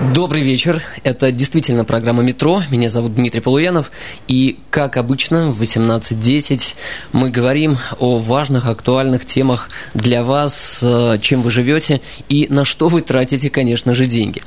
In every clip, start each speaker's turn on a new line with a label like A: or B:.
A: Добрый вечер. Это действительно программа «Метро». Меня зовут Дмитрий Полуянов. И, как обычно, в 18.10 мы говорим о важных, актуальных темах для вас, э, чем вы живете и на что вы тратите, конечно же, деньги.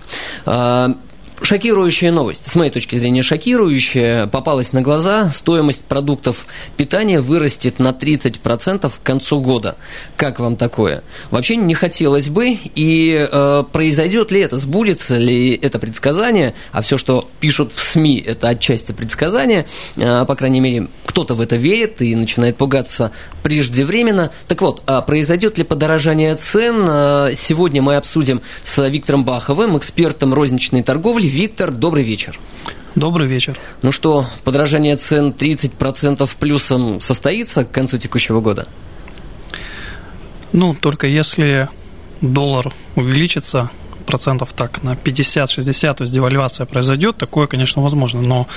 A: Шокирующая новость, с моей точки зрения шокирующая, попалась на глаза. Стоимость продуктов питания вырастет на 30% к концу года. Как вам такое? Вообще не хотелось бы. И э, произойдет ли это, сбудется ли это предсказание? А все, что пишут в СМИ, это отчасти предсказание. Э, по крайней мере, кто-то в это верит и начинает пугаться преждевременно. Так вот, а произойдет ли подорожание цен? Э, сегодня мы обсудим с Виктором Баховым, экспертом розничной торговли Виктор, добрый вечер.
B: Добрый вечер.
A: Ну что, подражание цен 30% плюсом состоится к концу текущего года?
B: Ну, только если доллар увеличится процентов так на 50-60, то есть девальвация произойдет, такое, конечно, возможно. Но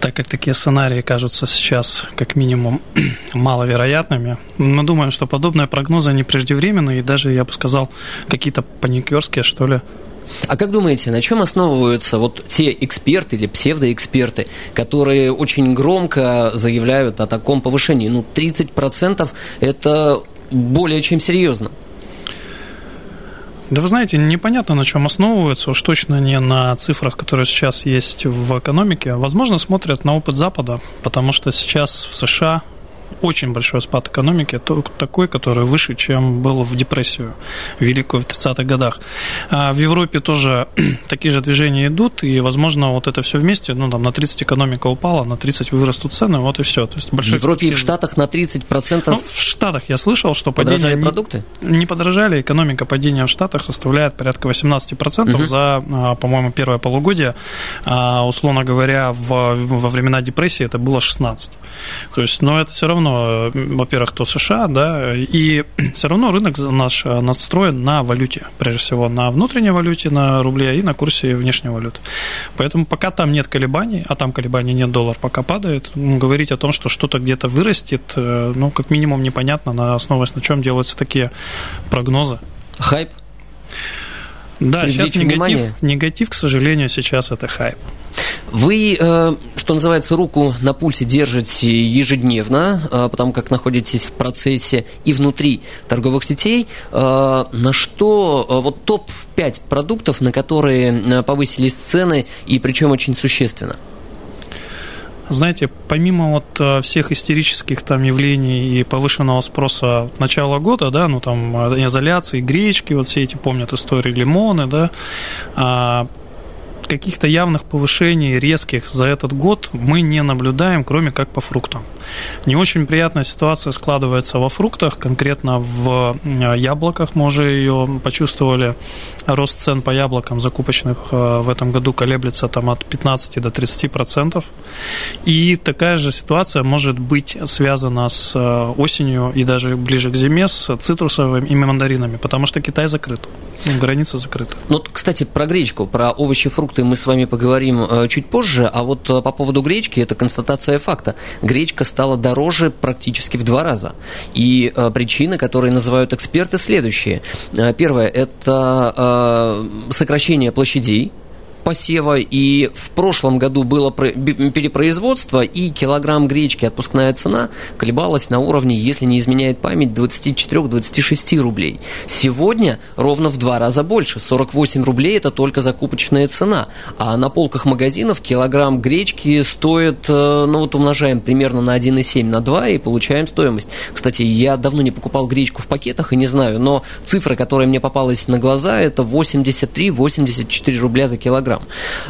B: так как такие сценарии кажутся сейчас как минимум маловероятными, мы думаем, что подобные прогнозы не преждевременные и даже, я бы сказал, какие-то паникерские, что ли,
A: а как думаете, на чем основываются вот те эксперты или псевдоэксперты, которые очень громко заявляют о таком повышении? Ну, 30% это более чем серьезно.
B: Да вы знаете, непонятно, на чем основываются, уж точно не на цифрах, которые сейчас есть в экономике. Возможно, смотрят на опыт Запада, потому что сейчас в США очень большой спад экономики, такой, который выше, чем был в депрессию великую в 30-х годах. А в Европе тоже такие же движения идут, и, возможно, вот это все вместе, ну, там, на 30 экономика упала, на 30 вырастут цены, вот и все. То
A: есть большой в Европе и в Штатах на 30%?
B: Ну, в Штатах я слышал, что падение...
A: Не, продукты?
B: Не подорожали, экономика падения в Штатах составляет порядка 18% угу. за, а, по-моему, первое полугодие. А, условно говоря, в, во времена депрессии это было 16. То есть, но это все равно равно, во-первых, то США, да, и все равно рынок наш настроен на валюте, прежде всего, на внутренней валюте, на рубле и на курсе внешней валюты. Поэтому пока там нет колебаний, а там колебаний нет, доллар пока падает, говорить о том, что что-то где-то вырастет, э, ну, как минимум непонятно, на основе на чем делаются такие прогнозы.
A: Хайп?
B: Да, сейчас негатив, негатив, к сожалению, сейчас это хайп.
A: Вы, э, что называется, руку на пульсе держите ежедневно, э, потому как находитесь в процессе и внутри торговых сетей. Э, на что вот топ-5 продуктов, на которые повысились цены, и причем очень существенно?
B: Знаете, помимо вот всех истерических там явлений и повышенного спроса начала года, да, ну там изоляции, гречки, вот все эти помнят истории лимоны, да, а, каких-то явных повышений резких за этот год мы не наблюдаем, кроме как по фруктам. Не очень приятная ситуация складывается во фруктах, конкретно в э, яблоках мы уже ее почувствовали. Рост цен по яблокам закупочных э, в этом году колеблется там от 15 до 30 процентов. И такая же ситуация может быть связана с э, осенью и даже ближе к зиме с цитрусовыми и мандаринами, потому что Китай закрыт, граница закрыта.
A: Ну, кстати, про гречку, про овощи, фрукты продукты мы с вами поговорим э, чуть позже, а вот э, по поводу гречки, это констатация факта. Гречка стала дороже практически в два раза. И э, причины, которые называют эксперты, следующие. Первое – это сокращение площадей, посева, и в прошлом году было перепроизводство, и килограмм гречки отпускная цена колебалась на уровне, если не изменяет память, 24-26 рублей. Сегодня ровно в два раза больше, 48 рублей это только закупочная цена, а на полках магазинов килограмм гречки стоит, э, ну вот умножаем примерно на 1,7 на 2 и получаем стоимость. Кстати, я давно не покупал гречку в пакетах и не знаю, но цифра, которая мне попалась на глаза, это 83-84 рубля за килограмм программ.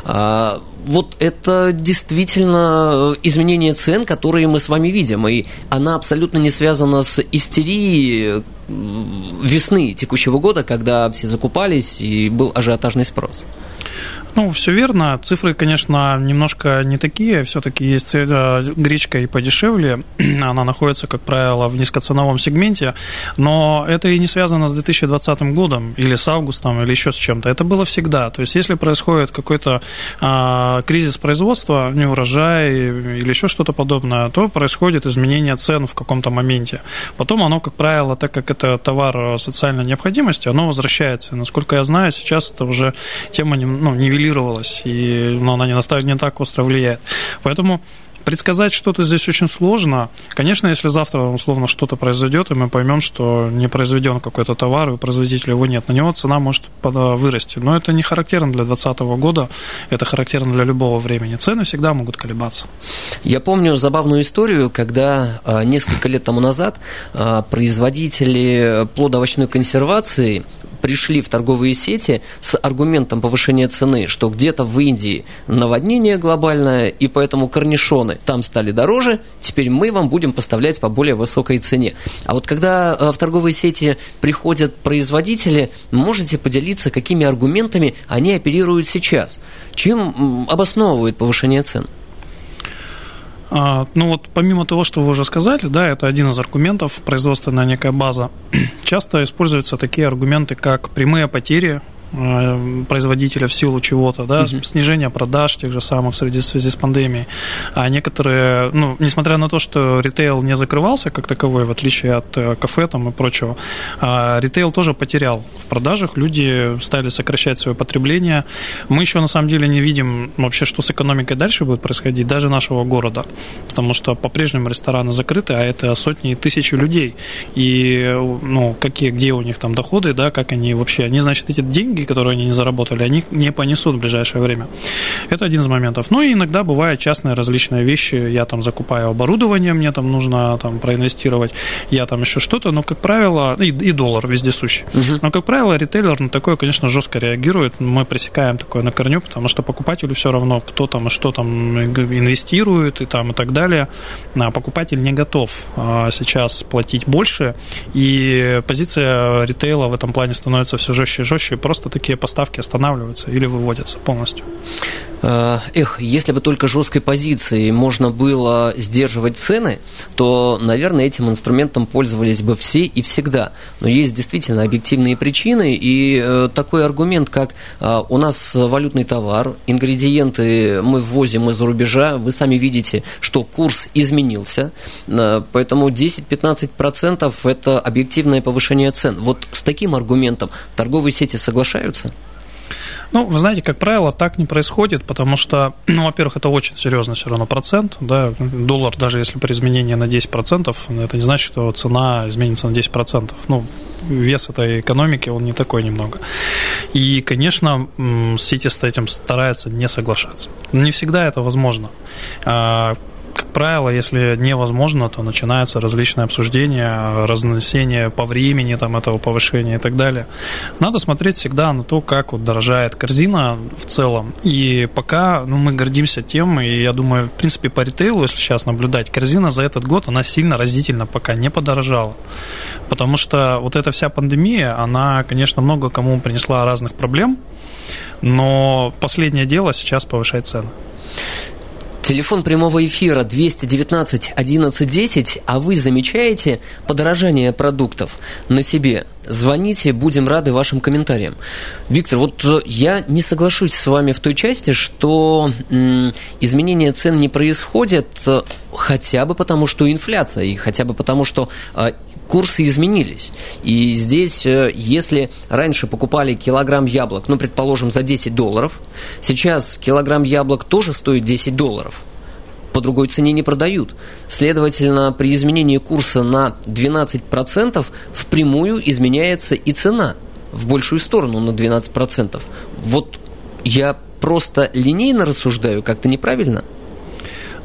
A: А, вот это действительно изменение цен, которые мы с вами видим, и она абсолютно не связана с истерией весны текущего года, когда все закупались и был ажиотажный спрос.
B: Ну, все верно. Цифры, конечно, немножко не такие. Все-таки есть э, гречка и подешевле. Она находится, как правило, в низкоценовом сегменте. Но это и не связано с 2020 годом или с августом, или еще с чем-то. Это было всегда. То есть, если происходит какой-то а, кризис производства, не урожай или еще что-то подобное, то происходит изменение цен в каком-то моменте. Потом оно, как правило, так как это товар социальной необходимости, оно возвращается. Насколько я знаю, сейчас это уже тема ну, нивелируется нивелировалась, и ну, она не, настолько, не так остро влияет. Поэтому Предсказать что-то здесь очень сложно. Конечно, если завтра условно что-то произойдет, и мы поймем, что не произведен какой-то товар, и производителя его нет, на него цена может вырасти. Но это не характерно для 2020 года, это характерно для любого времени. Цены всегда могут колебаться.
A: Я помню забавную историю, когда а, несколько лет тому назад а, производители плодоовощной консервации пришли в торговые сети с аргументом повышения цены, что где-то в Индии наводнение глобальное, и поэтому корнишоны там стали дороже, теперь мы вам будем поставлять по более высокой цене. А вот когда э, в торговые сети приходят производители, можете поделиться, какими аргументами они оперируют сейчас? Чем обосновывают повышение цен?
B: А, ну вот помимо того, что вы уже сказали, да, это один из аргументов, производственная некая база. Часто используются такие аргументы, как прямые потери производителя в силу чего-то, да, угу. снижение продаж тех же самых в связи, в связи с пандемией. А некоторые, ну, несмотря на то, что ритейл не закрывался как таковой, в отличие от э, кафе там и прочего, а ритейл тоже потерял в продажах, люди стали сокращать свое потребление. Мы еще на самом деле не видим вообще, что с экономикой дальше будет происходить, даже нашего города, потому что по-прежнему рестораны закрыты, а это сотни и тысячи людей. И, ну, какие, где у них там доходы, да, как они вообще, они, значит, эти деньги деньги, которые они не заработали, они не понесут в ближайшее время. Это один из моментов. Ну и иногда бывают частные различные вещи. Я там закупаю оборудование, мне там нужно там проинвестировать, я там еще что-то, но, как правило, и, и доллар вездесущий. Угу. Но, как правило, ритейлер на такое, конечно, жестко реагирует. Мы пресекаем такое на корню, потому что покупателю все равно, кто там и что там инвестирует и там и так далее. А покупатель не готов а, сейчас платить больше, и позиция ритейла в этом плане становится все жестче и жестче, и просто такие поставки останавливаются или выводятся полностью.
A: Э, эх, если бы только жесткой позиции можно было сдерживать цены, то, наверное, этим инструментом пользовались бы все и всегда. Но есть действительно объективные причины, и э, такой аргумент, как э, у нас валютный товар, ингредиенты мы ввозим из-за рубежа, вы сами видите, что курс изменился, поэтому 10-15% это объективное повышение цен. Вот с таким аргументом торговые сети соглашаются?
B: Ну, вы знаете, как правило, так не происходит, потому что, ну, во-первых, это очень серьезный все равно процент, да, доллар, даже если при изменении на 10%, это не значит, что цена изменится на 10%. Ну, вес этой экономики, он не такой немного. И, конечно, сети с этим стараются не соглашаться. Не всегда это возможно. Как правило, если невозможно, то начинается различное обсуждение, разнесение по времени там, этого повышения и так далее. Надо смотреть всегда на то, как вот дорожает корзина в целом. И пока ну, мы гордимся тем, и я думаю, в принципе, по ритейлу, если сейчас наблюдать, корзина за этот год, она сильно разительно пока не подорожала. Потому что вот эта вся пандемия, она, конечно, много кому принесла разных проблем, но последнее дело сейчас повышать цены.
A: Телефон прямого эфира 219 1110, а вы замечаете подорожание продуктов на себе? Звоните, будем рады вашим комментариям. Виктор, вот э, я не соглашусь с вами в той части, что м, изменения цен не происходят э, хотя бы потому, что инфляция, и хотя бы потому, что э, курсы изменились. И здесь, э, если раньше покупали килограмм яблок, ну, предположим, за 10 долларов, сейчас килограмм яблок тоже стоит 10 долларов по другой цене не продают. Следовательно, при изменении курса на 12% впрямую изменяется и цена в большую сторону на 12%. Вот я просто линейно рассуждаю, как-то неправильно –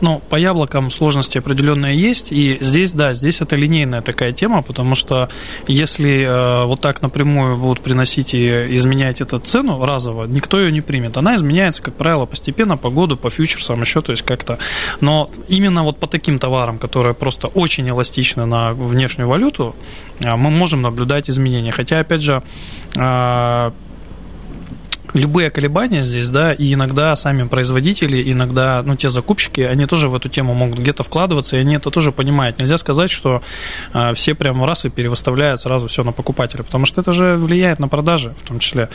B: ну, по яблокам сложности определенные есть, и здесь, да, здесь это линейная такая тема, потому что если э, вот так напрямую будут приносить и изменять эту цену разово, никто ее не примет. Она изменяется, как правило, постепенно по году, по фьючерсам еще, то есть как-то. Но именно вот по таким товарам, которые просто очень эластичны на внешнюю валюту, э, мы можем наблюдать изменения. Хотя, опять же, э, любые колебания здесь, да, и иногда сами производители, иногда, ну, те закупщики, они тоже в эту тему могут где-то вкладываться, и они это тоже понимают. Нельзя сказать, что э, все прям раз и перевыставляют сразу все на покупателя, потому что это же влияет на продажи, в том числе,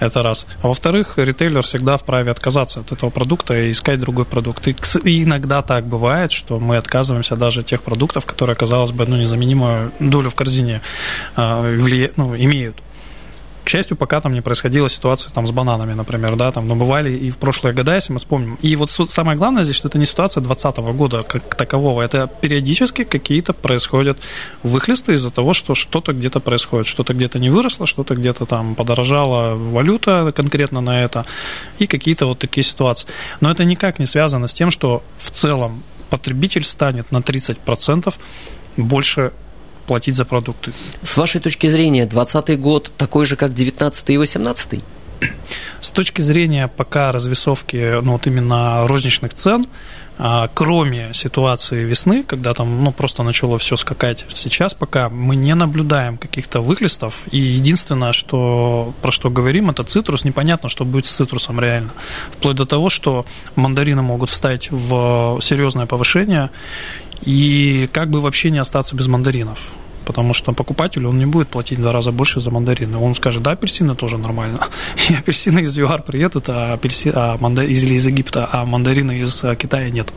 B: это раз. А во-вторых, ритейлер всегда вправе отказаться от этого продукта и искать другой продукт. И, и иногда так бывает, что мы отказываемся даже от тех продуктов, которые, казалось бы, ну, незаменимую долю в корзине э, влия... ну, имеют. К счастью, пока там не происходила ситуация там, с бананами, например, да, там, но бывали и в прошлые года, если мы вспомним. И вот самое главное здесь, что это не ситуация 2020 года как такового, это периодически какие-то происходят выхлесты из-за того, что что-то где-то происходит, что-то где-то не выросло, что-то где-то там подорожала валюта конкретно на это, и какие-то вот такие ситуации. Но это никак не связано с тем, что в целом потребитель станет на 30% больше платить за продукты.
A: С вашей точки зрения, 2020 год такой же, как 19 и 18
B: С точки зрения пока развесовки, ну вот именно розничных цен, а, кроме ситуации весны, когда там ну, просто начало все скакать, сейчас пока мы не наблюдаем каких-то выхлестов. И единственное, что, про что говорим, это цитрус. Непонятно, что будет с цитрусом реально. Вплоть до того, что мандарины могут встать в серьезное повышение, и как бы вообще не остаться без мандаринов потому что покупатель, он не будет платить в два раза больше за мандарины. Он скажет, да, апельсины тоже нормально. И апельсины из ЮАР приедут, а, апельси, а манда, из, из Египта, а мандарины из а, Китая нет.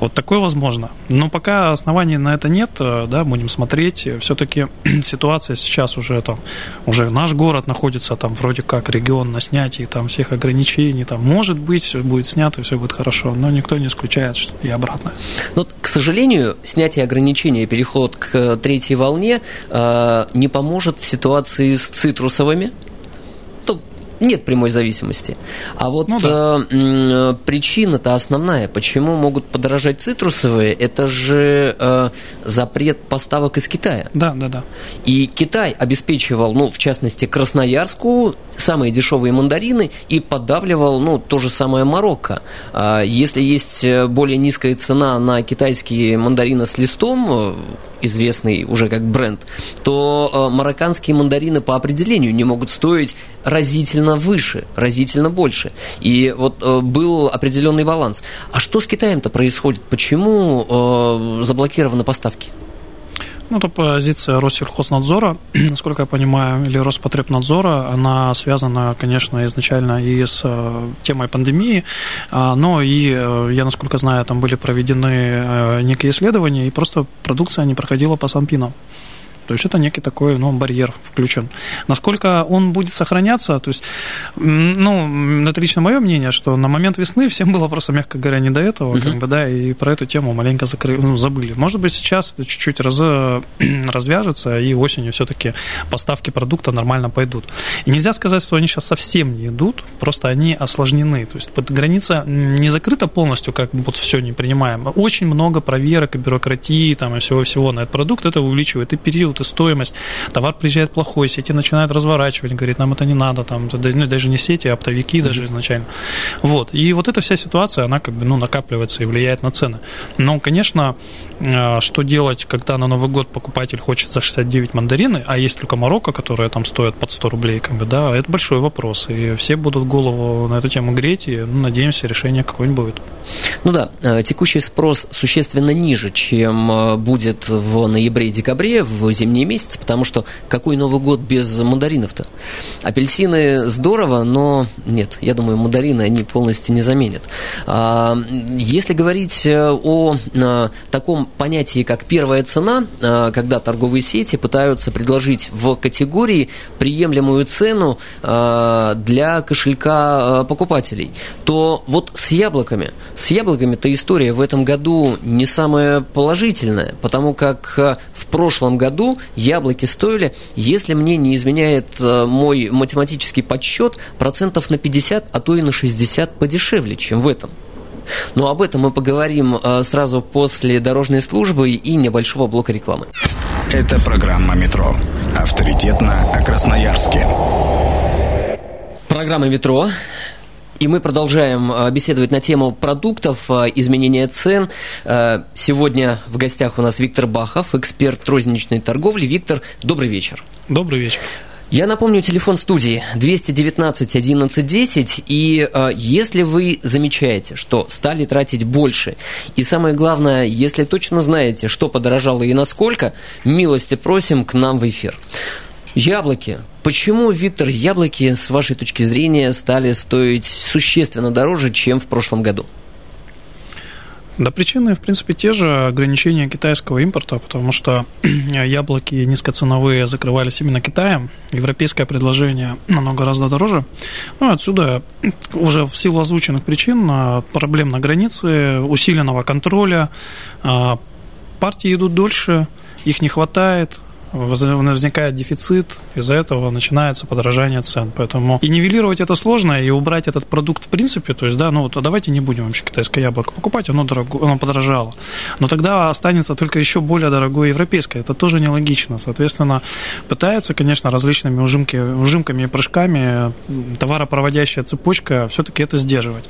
B: Вот такое возможно. Но пока оснований на это нет, э, да, будем смотреть. Все-таки ситуация сейчас уже там, уже наш город находится там вроде как регион на снятии там всех ограничений. Там, может быть, все будет снято, все будет хорошо, но никто не исключает что и обратно.
A: Но, к сожалению, снятие ограничений переход к третьей волне волне э, не поможет в ситуации с цитрусовыми, нет прямой зависимости. А вот ну, да. э, причина-то основная, почему могут подорожать цитрусовые, это же э, запрет поставок из Китая.
B: Да, да, да.
A: И Китай обеспечивал, ну, в частности, Красноярску самые дешевые мандарины и подавливал, ну, то же самое Марокко. А если есть более низкая цена на китайские мандарины с листом, э, известный уже как бренд, то э, марокканские мандарины по определению не могут стоить разительно выше, разительно больше. И вот э, был определенный баланс. А что с Китаем-то происходит? Почему э, заблокированы поставки?
B: Ну, это позиция Россельхознадзора, насколько я понимаю, или Роспотребнадзора. Она связана, конечно, изначально и с э, темой пандемии, а, но и, э, я насколько знаю, там были проведены э, некие исследования, и просто продукция не проходила по Санпинам. То есть это некий такой ну, барьер включен. Насколько он будет сохраняться, то есть, ну, это лично мое мнение, что на момент весны всем было просто, мягко говоря, не до этого, uh-huh. как бы, да, и про эту тему маленько закры... ну, забыли. Может быть, сейчас это чуть-чуть раз... развяжется, и осенью все-таки поставки продукта нормально пойдут. И нельзя сказать, что они сейчас совсем не идут, просто они осложнены. То есть граница не закрыта полностью, как вот все не принимаем. Очень много проверок и бюрократии там, и всего-всего на этот продукт. Это увеличивает и период и стоимость. Товар приезжает плохой, сети начинают разворачивать, говорит, нам это не надо, там, ну, даже не сети, а оптовики mm-hmm. даже изначально. Вот. И вот эта вся ситуация, она как бы, ну, накапливается и влияет на цены. Но, конечно, что делать, когда на Новый год покупатель хочет за 69 мандарины, а есть только Марокко, которые там стоят под 100 рублей, как бы, да, это большой вопрос. И все будут голову на эту тему греть, и ну, надеемся, решение какое-нибудь будет.
A: Ну да, э, текущий спрос существенно ниже, чем э, будет в ноябре-декабре, в зимние месяцы, потому что какой Новый год без мандаринов-то? Апельсины здорово, но нет, я думаю, мандарины они полностью не заменят. А, если говорить э, о таком понятии, как первая цена, когда торговые сети пытаются предложить в категории приемлемую цену для кошелька покупателей, то вот с яблоками – с яблоками-то история в этом году не самая положительная, потому как э, в прошлом году яблоки стоили, если мне не изменяет э, мой математический подсчет, процентов на 50, а то и на 60 подешевле, чем в этом. Но об этом мы поговорим э, сразу после дорожной службы и небольшого блока рекламы.
C: Это программа «Метро». Авторитетно о Красноярске.
A: Программа «Метро». И мы продолжаем э, беседовать на тему продуктов, э, изменения цен. Сегодня в гостях у нас Виктор Бахов, эксперт розничной торговли. Виктор, добрый вечер.
B: Добрый вечер.
A: Я напомню, телефон студии 219 11 10. И э, если вы замечаете, что стали тратить больше, и самое главное, если точно знаете, что подорожало и насколько, милости просим к нам в эфир. Яблоки. Почему, Виктор, яблоки, с вашей точки зрения, стали стоить существенно дороже, чем в прошлом году?
B: Да, причины, в принципе, те же. Ограничения китайского импорта, потому что яблоки низкоценовые закрывались именно Китаем, европейское предложение оно гораздо дороже. Ну, отсюда уже в силу озвученных причин а, проблем на границе, усиленного контроля, а, партии идут дольше, их не хватает, возникает дефицит, из-за этого начинается подорожание цен. Поэтому и нивелировать это сложно, и убрать этот продукт в принципе, то есть, да, ну вот давайте не будем вообще китайское яблоко покупать, оно, дорого, оно подорожало. Но тогда останется только еще более дорогое европейское. Это тоже нелогично. Соответственно, пытается, конечно, различными ужимки, ужимками и прыжками товаропроводящая цепочка все-таки это сдерживать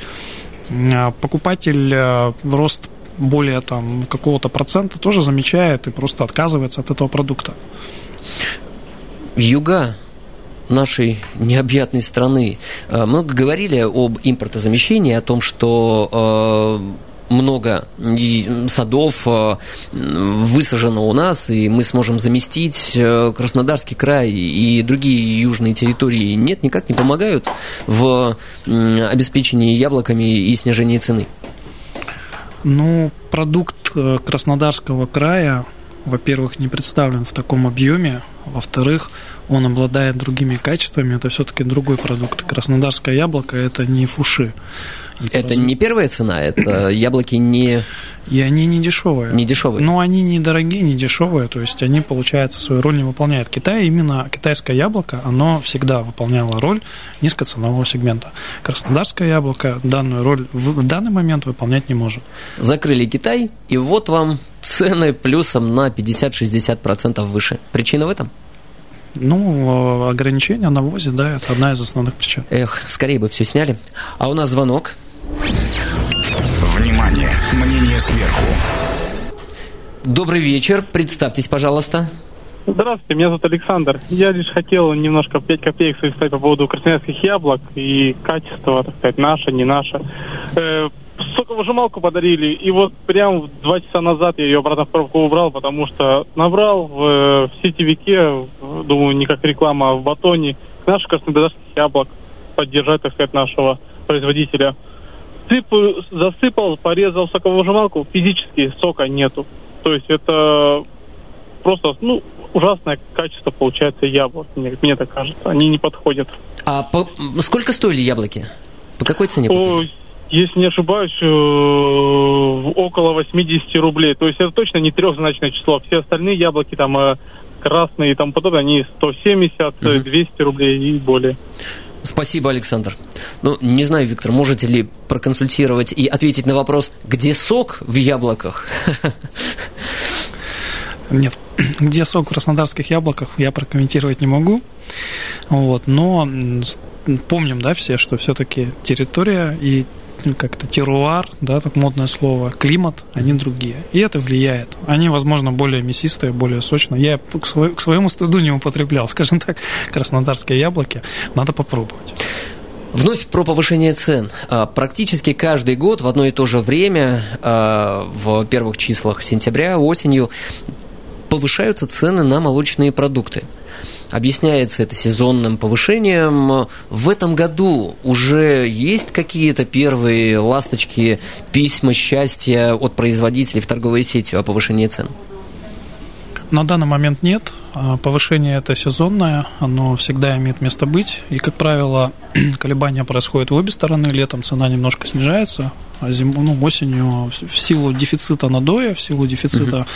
B: а покупатель э, рост более там какого-то процента тоже замечает и просто отказывается от этого продукта.
A: Юга нашей необъятной страны. Э, много говорили об импортозамещении, о том, что э, много садов э, высажено у нас, и мы сможем заместить Краснодарский край и другие южные территории. Нет, никак не помогают в обеспечении яблоками и снижении цены.
B: Ну, продукт э, Краснодарского края, во-первых, не представлен в таком объеме, во-вторых, он обладает другими качествами, это все-таки другой продукт. Краснодарское яблоко – это не фуши.
A: Это не первая цена, это яблоки не...
B: И они не дешевые.
A: Не дешевые.
B: Но они не дорогие, не дешевые, то есть они, получается, свою роль не выполняют. Китай, именно китайское яблоко, оно всегда выполняло роль низкоценового сегмента. Краснодарское яблоко данную роль в данный момент выполнять не может.
A: Закрыли Китай, и вот вам цены плюсом на 50-60% выше. Причина в этом?
B: Ну, ограничения на ввозе, да, это одна из основных причин.
A: Эх, скорее бы все сняли. А у нас звонок.
C: Внимание! Мнение сверху.
A: Добрый вечер. Представьтесь, пожалуйста.
D: Здравствуйте, меня зовут Александр. Я лишь хотел немножко 5 копеек своих сказать по поводу красноярских яблок и качества, так сказать, наше, не наше. Соковыжималку подарили, и вот прям два часа назад я ее обратно в коробку убрал, потому что набрал в, э, в сетевике, думаю, не как реклама, а в батоне, наших краснодарских яблок, поддержать, так сказать, нашего производителя. Сыпаю, засыпал, порезал соковыжималку, физически сока нету. То есть это просто, ну, ужасное качество получается яблок, мне, мне так кажется. Они не подходят.
A: А по... сколько стоили яблоки? По какой цене купили?
D: Если не ошибаюсь, э, около 80 рублей. То есть это точно не трехзначное число. Все остальные яблоки там э, красные и тому подобное, они 170, угу. 200 рублей и более.
A: Спасибо, Александр. Ну, не знаю, Виктор, можете ли проконсультировать и ответить на вопрос, где сок в яблоках?
B: Нет, где сок в краснодарских яблоках, я прокомментировать не могу. Вот, но помним, да, все, что все-таки территория и как-то теруар, да, так модное слово, климат, они другие. И это влияет. Они, возможно, более мясистые, более сочные. Я к, свой, к своему стыду не употреблял, скажем так, краснодарские яблоки. Надо попробовать.
A: Вновь про повышение цен. А, практически каждый год в одно и то же время, а, в первых числах сентября, осенью, повышаются цены на молочные продукты. Объясняется это сезонным повышением. В этом году уже есть какие-то первые ласточки, письма счастья от производителей в торговой сети о повышении цен?
B: На данный момент нет. А, повышение это сезонное, оно всегда имеет место быть. И, как правило, колебания происходят в обе стороны. Летом цена немножко снижается, а зимой, ну, осенью в силу дефицита надоя, в силу дефицита uh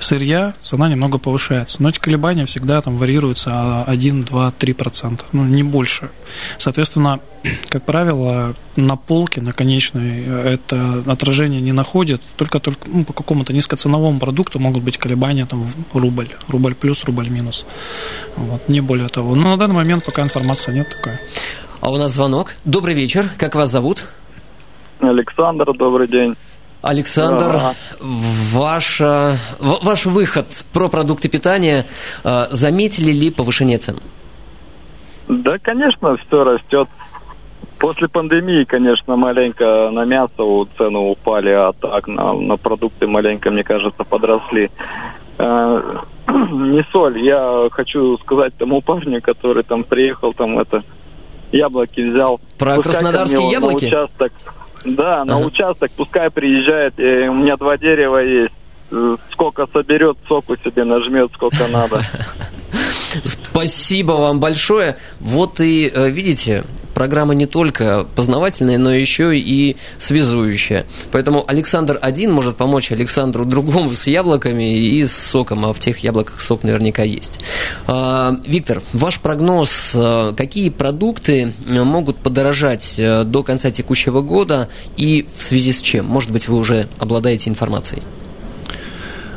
B: сырья цена немного повышается. Но эти колебания всегда там варьируются 1, 2, 3 процента, ну, не больше. Соответственно, как правило, на полке, на конечной, это отражение не находит. Только, только ну, по какому-то низкоценовому продукту могут быть колебания там в рубль, рубль плюс, рубль минус. Вот, не более того. Но на данный момент пока информации нет такой.
A: А у нас звонок. Добрый вечер. Как вас зовут?
E: Александр, добрый день.
A: Александр, ага. ваш, ваш выход про продукты питания, э, заметили ли повышение цен?
E: Да, конечно, все растет. После пандемии, конечно, маленько на мясо цены упали, а так на, на продукты маленько, мне кажется, подросли. Э, не соль, я хочу сказать тому парню, который там приехал, там это яблоки взял.
A: Про
E: Пускай
A: краснодарские яблоки?
E: На участок, да, на
A: Ага.
E: участок, пускай приезжает, и у меня два дерева есть. Сколько соберет, соку себе нажмет, сколько надо.
A: Спасибо вам большое. Вот и э, видите, программа не только познавательная, но еще и связующая. Поэтому Александр один может помочь Александру другому с яблоками и с соком, а в тех яблоках сок наверняка есть. А, Виктор, ваш прогноз, э, какие продукты э, могут подорожать э, до конца текущего года и в связи с чем? Может быть, вы уже обладаете информацией?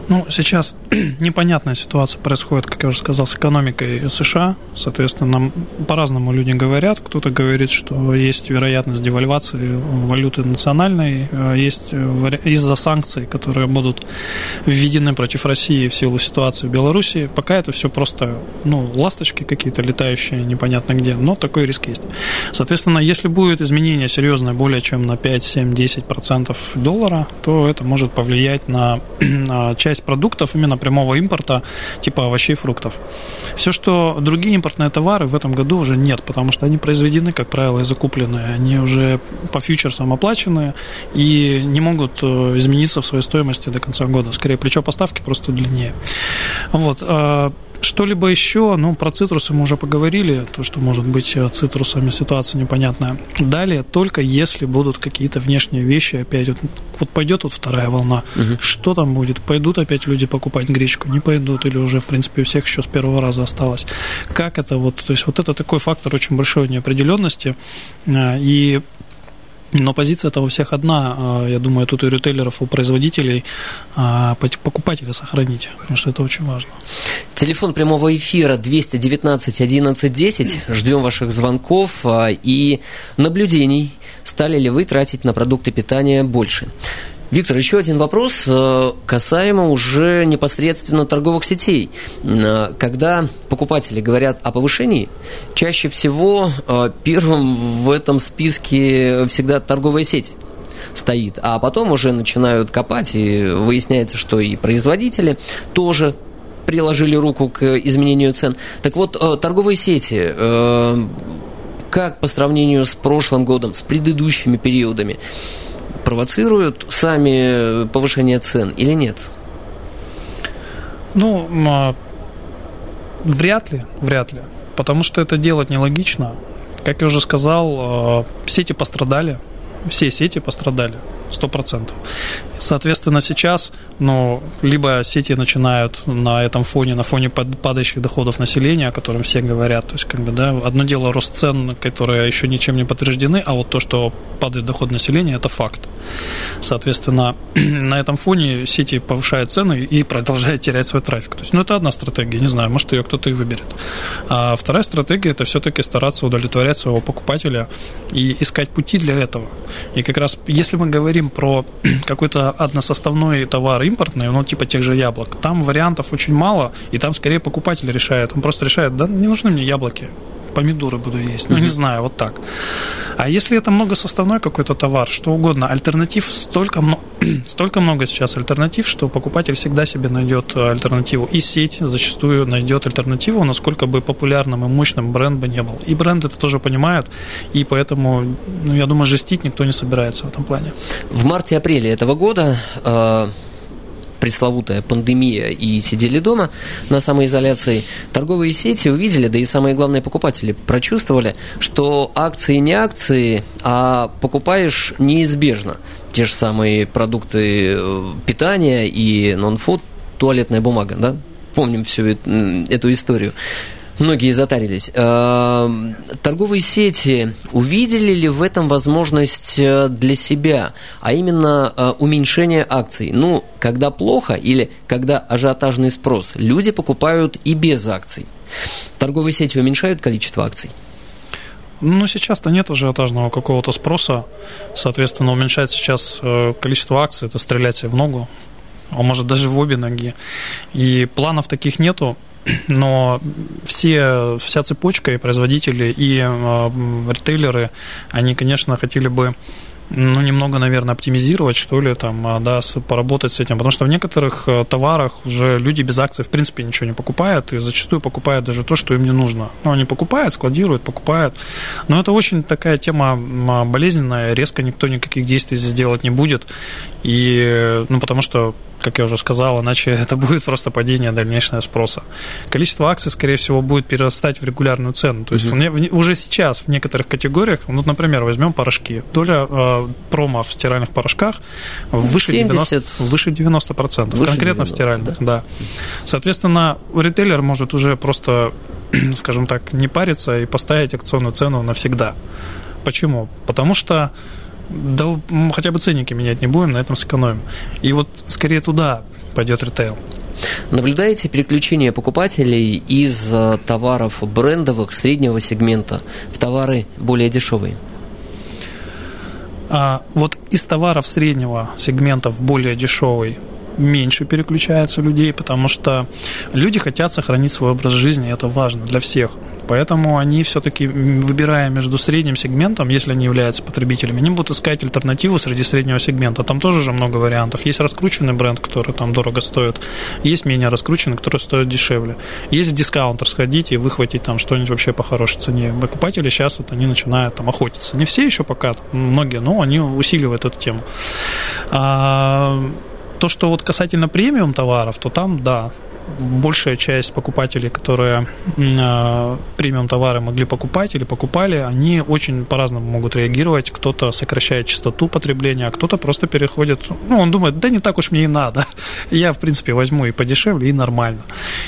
B: Ну, сейчас непонятная ситуация происходит, как я уже сказал, с экономикой США. Соответственно, нам по-разному люди говорят. Кто-то говорит, что есть вероятность девальвации валюты национальной, а есть вари- из-за санкций, которые будут введены против России в силу ситуации в Беларуси. Пока это все просто, ну, ласточки какие-то летающие непонятно где, но такой риск есть. Соответственно, если будет изменение серьезное более чем на 5, 7, 10 процентов доллара, то это может повлиять на, на часть продуктов именно прямого импорта, типа овощей фруктов. Все, что другие импортные товары в этом году уже нет, потому что они произведены, как правило, и закуплены. Они уже по фьючерсам оплачены и не могут э, измениться в своей стоимости до конца года. Скорее, плечо поставки просто длиннее. Вот. Что-либо еще, ну, про цитрусы мы уже поговорили, то, что может быть э, цитрусами ситуация непонятная. Далее, только если будут какие-то внешние вещи, опять вот, вот пойдет вот вторая волна, что там будет? Пойдут опять люди покупать гречку? Не пойдут? Или уже, в принципе, у всех еще с первого раза осталось? Как это вот? То есть вот это такой фактор очень большой неопределенности, э, и но позиция это у всех одна. А, Я думаю, тут у ритейлеров, у производителей а, покупателя сохранить, потому что это очень важно.
A: Телефон прямого эфира 219 11 10. Ждем ваших звонков а, и наблюдений. Стали ли вы тратить на продукты питания больше? Виктор, еще один вопрос э, касаемо уже непосредственно торговых сетей. М, Когда покупатели говорят о повышении, чаще всего э, первым в этом списке всегда торговая сеть стоит, а потом уже начинают копать, и выясняется, что и производители тоже приложили руку к изменению цен. Так вот, э, торговые сети, э, как по сравнению с прошлым годом, с предыдущими периодами, провоцируют сами повышение цен или нет?
B: Ну, а, вряд ли, вряд ли. Потому что это делать нелогично. Как я уже сказал, э, сети пострадали, все сети пострадали, сто процентов. Соответственно, сейчас, ну, либо сети начинают на этом фоне, на фоне пад- падающих доходов населения, о котором все говорят, то есть, как бы, да, одно дело рост цен, которые еще ничем не подтверждены, а вот то, что падает доход населения, это факт. Соответственно, на этом фоне сети повышают цены и продолжают терять свой трафик. То есть, ну, это одна стратегия, не знаю, может, ее кто-то и выберет. А вторая стратегия – это все-таки стараться удовлетворять своего покупателя и искать пути для этого. И как раз, если мы говорим про какой-то односоставной товар импортный, ну, типа тех же яблок, там вариантов очень мало, и там скорее покупатель решает. Он просто решает, да, не нужны мне яблоки, помидоры буду есть. Ну, не знаю, вот так. А если это многосоставной какой-то товар, что угодно, альтернатив столько, столько много сейчас альтернатив, что покупатель всегда себе найдет э, альтернативу. И сеть зачастую найдет альтернативу, насколько бы популярным и мощным бренд бы не был. И бренд это тоже понимают, и поэтому, ну, я думаю, жестить никто не собирается в этом плане.
A: В марте-апреле этого года э, пресловутая пандемия и сидели дома на самоизоляции, торговые сети увидели, да и самые главные покупатели прочувствовали, что акции не акции, а покупаешь неизбежно. Те же самые продукты э, питания и нон-фуд, туалетная бумага, да? Помним всю м, эту историю. Многие затарились. Эм, Торговые сети увидели ли в этом возможность э, для себя, а именно э, уменьшение акций? Ну, когда плохо или когда ажиотажный спрос, люди покупают и без акций. Торговые сети уменьшают количество акций?
B: Ну, сейчас-то нет ажиотажного какого-то спроса. Соответственно, уменьшать сейчас э, количество акций – это стрелять в ногу. а может даже в обе ноги. И планов таких нету, но все, вся цепочка и производители, и э, ритейлеры, они, конечно, хотели бы ну, немного, наверное, оптимизировать, что ли, там, а, да, поработать с этим. Потому что в некоторых э, товарах уже люди без акций, в принципе, ничего не покупают, и зачастую покупают даже то, что им не нужно. Ну, они покупают, складируют, покупают. Но это очень такая тема болезненная, резко никто никаких действий здесь делать не будет. И, ну, потому что как я уже сказал, иначе это будет просто падение дальнейшего спроса. Количество акций, скорее всего, будет перерастать в регулярную цену. То есть mm уже сейчас в некоторых категориях, вот, например, возьмем порошки. Доля э, промо в стиральных порошках выше 70. 90%. Выше 90%. Выше конкретно 90, в стиральных, да? да. Соответственно, ритейлер может уже просто, скажем так, не париться и поставить акционную цену навсегда. Почему? Потому что да хотя бы ценники менять не будем, на этом сэкономим. И вот скорее туда пойдет ритейл.
A: Наблюдаете переключение покупателей из э, товаров брендовых среднего сегмента в товары более дешевые?
B: А, вот из товаров среднего сегмента в более дешевый меньше переключается людей, потому что люди хотят сохранить свой образ жизни, это важно для всех. Поэтому они все-таки, выбирая между средним сегментом, если они являются потребителями, они будут искать альтернативу среди среднего сегмента. Там тоже же много вариантов. Есть раскрученный бренд, который там дорого стоит, есть менее раскрученный, который стоит дешевле. Есть дискаунтер сходить и выхватить там что-нибудь вообще по хорошей цене. Покупатели сейчас вот они начинают там охотиться. Не все еще пока, многие, но они усиливают эту тему. А, то, что вот касательно премиум товаров, то там, да, большая часть покупателей, которые э, премиум товары могли покупать или покупали, они очень по-разному могут реагировать. Кто-то сокращает частоту потребления, а кто-то просто переходит, ну, он думает, да не так уж мне и надо. Я, в принципе, возьму и подешевле, и нормально.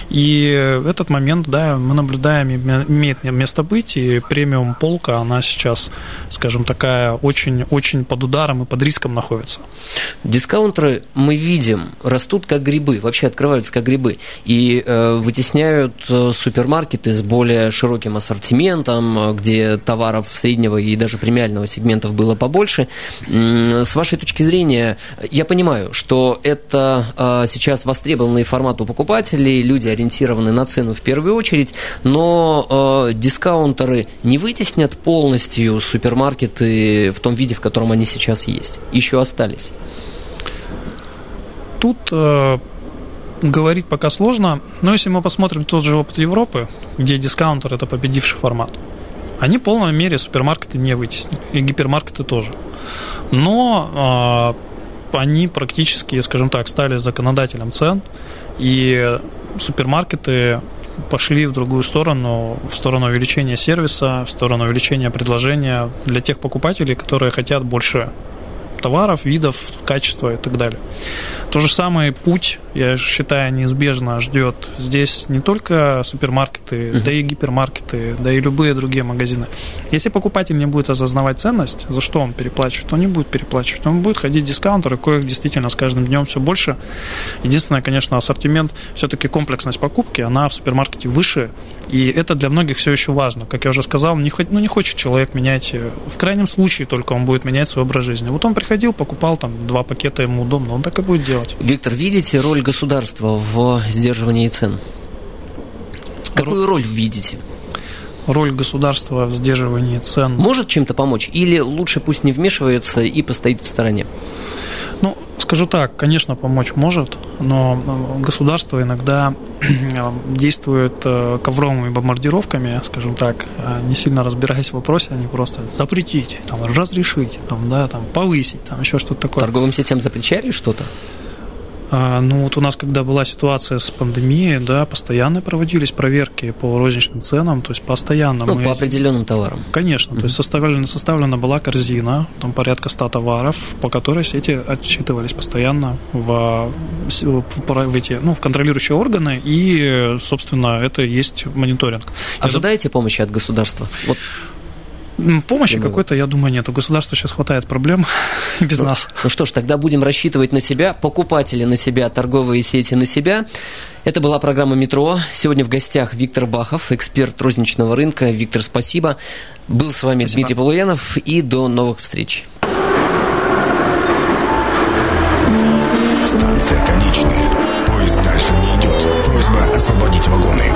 B: И этот момент, да, мы наблюдаем, имеет место быть, и премиум полка, она сейчас, скажем, такая очень-очень под ударом и под риском находится.
A: Дискаунтеры мы видим, растут как грибы, вообще открываются как грибы и э, вытесняют э, супермаркеты с более широким ассортиментом, э, где товаров среднего и даже премиального сегментов было побольше. С вашей точки зрения, я понимаю, что это сейчас востребованный формат у покупателей, люди ориентированы на цену в первую очередь, но дискаунтеры не вытеснят полностью супермаркеты в том виде, в котором они сейчас есть. Еще остались.
B: Тут говорить пока сложно, но если мы посмотрим тот же опыт Европы, где дискаунтер – это победивший формат, они в полной мере супермаркеты не вытеснили, и гипермаркеты тоже. Но э, они практически, скажем так, стали законодателем цен, и супермаркеты пошли в другую сторону, в сторону увеличения сервиса, в сторону увеличения предложения для тех покупателей, которые хотят больше товаров, видов, качества и так далее. То же самое путь, я считаю, неизбежно ждет здесь не только супермаркеты, uh-huh. да и гипермаркеты, да и любые другие магазины. Если покупатель не будет осознавать ценность, за что он переплачивает, он не будет переплачивать. Он будет ходить в дискаунтеры, коих действительно с каждым днем все больше. Единственное, конечно, ассортимент, все-таки комплексность покупки, она в супермаркете выше, и это для многих все еще важно. Как я уже сказал, не, ну, не хочет человек менять, э, в крайнем случае только он будет менять свой образ жизни. Вот он приходил, покупал там два пакета, ему удобно, он так и будет делать.
A: Виктор, видите роль государства в сдерживании цен? Какую роль видите?
B: Роль государства в сдерживании цен.
A: Может чем-то помочь? Или лучше пусть не вмешивается и постоит в стороне?
B: Ну, скажу так, конечно, помочь может, но э, государство иногда э, действует э, ковровыми бомбардировками, скажем так, не сильно разбираясь в вопросе, они просто запретить, там, разрешить, там, да, там, повысить, там, еще что-то такое.
A: Торговым сетям запрещали что-то?
B: А, ну вот у нас, когда была ситуация с пандемией, да, постоянно проводились проверки по розничным ценам, то есть постоянно.
A: Ну, мы... по определенным товарам.
B: Конечно, mm-hmm. то есть составлена, составлена была корзина, там порядка 100 товаров, по которой сети отчитывались постоянно в, в, в, эти, ну, в контролирующие органы, и, собственно, это и есть мониторинг.
A: Ожидаете помощи от государства? Вот
B: Помощи какой-то, я думаю, нет. У государства сейчас хватает проблем без
A: ну,
B: нас.
A: Ну что ж, тогда будем рассчитывать на себя, покупатели на себя, торговые сети на себя. Это была программа «Метро». Сегодня в гостях Виктор Бахов, эксперт розничного рынка. Виктор, спасибо. Был с вами спасибо. Дмитрий Полуянов. И до новых встреч. Станция конечная. Поезд дальше не идет. Просьба освободить вагоны.